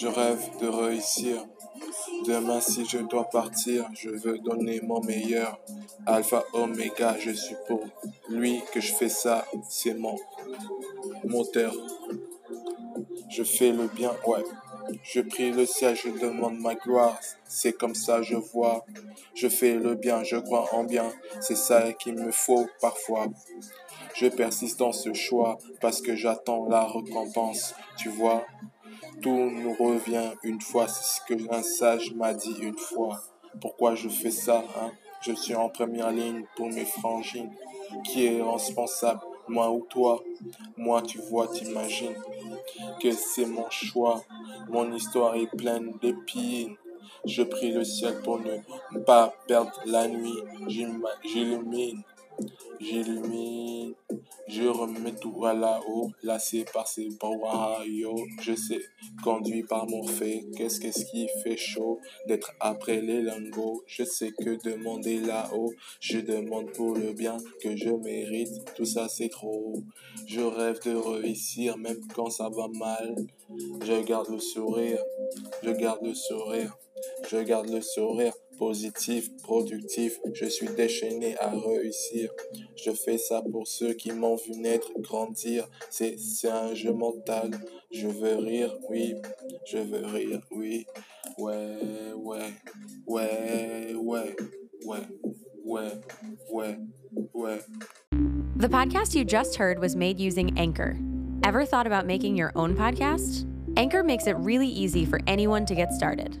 Je rêve de réussir. Demain, si je dois partir, je veux donner mon meilleur. Alpha, Omega, je suis pour lui que je fais ça. C'est mon moteur. Je fais le bien, ouais. Je prie le ciel, je demande ma gloire. C'est comme ça je vois. Je fais le bien, je crois en bien. C'est ça qu'il me faut parfois. Je persiste dans ce choix parce que j'attends la récompense. Tu vois, tout nous revient une fois. C'est ce que un sage m'a dit une fois. Pourquoi je fais ça, hein? Je suis en première ligne pour mes frangines. Qui est responsable? Moi ou toi? Moi, tu vois, t'imagines que c'est mon choix. Mon histoire est pleine d'épines. Je prie le ciel pour ne pas perdre la nuit. J'illumine, j'illumine. Je remets tout à là-haut, lassé par ces yo. Je sais, conduit par mon fait, qu'est-ce qu'est-ce qui fait chaud d'être après les lingots? Je sais que demander là-haut, je demande pour le bien que je mérite. Tout ça c'est trop. Je rêve de réussir même quand ça va mal. Je garde le sourire, je garde le sourire, je garde le sourire positif, productif, je suis déchaîné à réussir. Je fais ça pour ceux qui m'ont vu naître, grandir. C'est, un jeu mental. Je veux rire, oui. Je veux rire, oui. Ouais, ouais, ouais, ouais, ouais, ouais, ouais, ouais. The podcast you just heard was made using Anchor. Ever thought about making your own podcast? Anchor makes it really easy for anyone to get started.